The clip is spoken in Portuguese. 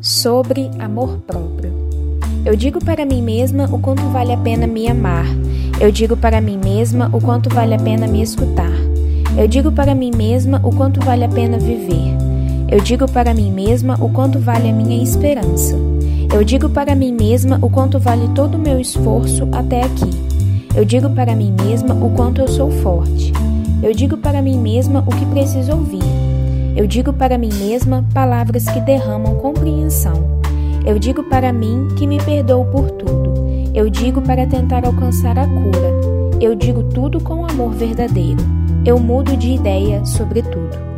sobre amor próprio. Eu digo para mim mesma o quanto vale a pena me amar. Eu digo para mim mesma o quanto vale a pena me escutar. Eu digo para mim mesma o quanto vale a pena viver. Eu digo para mim mesma o quanto vale a minha esperança. Eu digo para mim mesma o quanto vale todo o meu esforço até aqui. Eu digo para mim mesma o quanto eu sou forte. Eu digo para mim mesma o que preciso ouvir. Eu digo para mim mesma palavras que derramam compreensão. Eu digo para mim que me perdoo por tudo. Eu digo para tentar alcançar a cura. Eu digo tudo com amor verdadeiro. Eu mudo de ideia sobre tudo.